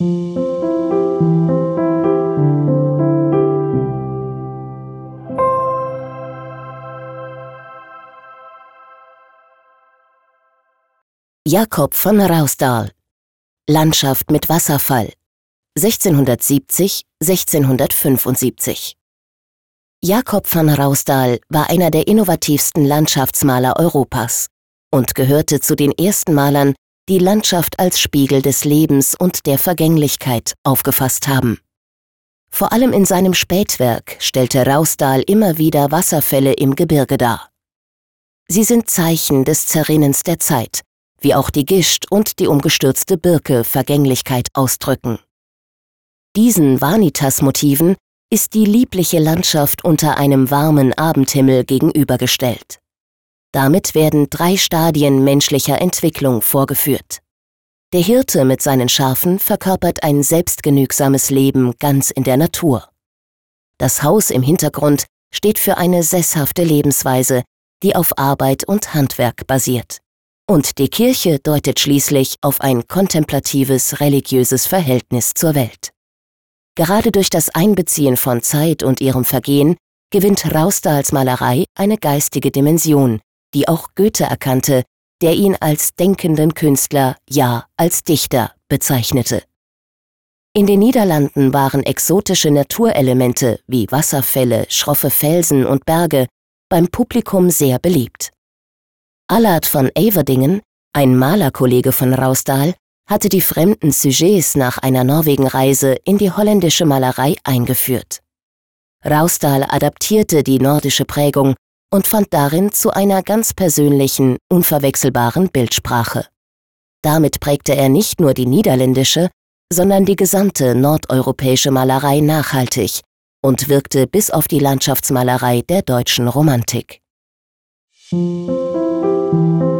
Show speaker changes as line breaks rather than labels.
Jakob von Rausdahl Landschaft mit Wasserfall. 1670 1675 Jakob van Rausdahl war einer der innovativsten Landschaftsmaler Europas und gehörte zu den ersten Malern, die Landschaft als Spiegel des Lebens und der Vergänglichkeit aufgefasst haben. Vor allem in seinem Spätwerk stellte Rausdahl immer wieder Wasserfälle im Gebirge dar. Sie sind Zeichen des Zerrinnens der Zeit, wie auch die Gischt und die umgestürzte Birke Vergänglichkeit ausdrücken. Diesen Vanitas-Motiven ist die liebliche Landschaft unter einem warmen Abendhimmel gegenübergestellt. Damit werden drei Stadien menschlicher Entwicklung vorgeführt. Der Hirte mit seinen Schafen verkörpert ein selbstgenügsames Leben ganz in der Natur. Das Haus im Hintergrund steht für eine sesshafte Lebensweise, die auf Arbeit und Handwerk basiert. Und die Kirche deutet schließlich auf ein kontemplatives religiöses Verhältnis zur Welt. Gerade durch das Einbeziehen von Zeit und ihrem Vergehen gewinnt Rausdahls Malerei eine geistige Dimension, die auch Goethe erkannte, der ihn als denkenden Künstler, ja als Dichter bezeichnete. In den Niederlanden waren exotische Naturelemente wie Wasserfälle, schroffe Felsen und Berge beim Publikum sehr beliebt. Allard von Everdingen, ein Malerkollege von Rausdahl, hatte die fremden Sujets nach einer Norwegenreise in die holländische Malerei eingeführt. Rausdahl adaptierte die nordische Prägung und fand darin zu einer ganz persönlichen, unverwechselbaren Bildsprache. Damit prägte er nicht nur die niederländische, sondern die gesamte nordeuropäische Malerei nachhaltig und wirkte bis auf die Landschaftsmalerei der deutschen Romantik. Musik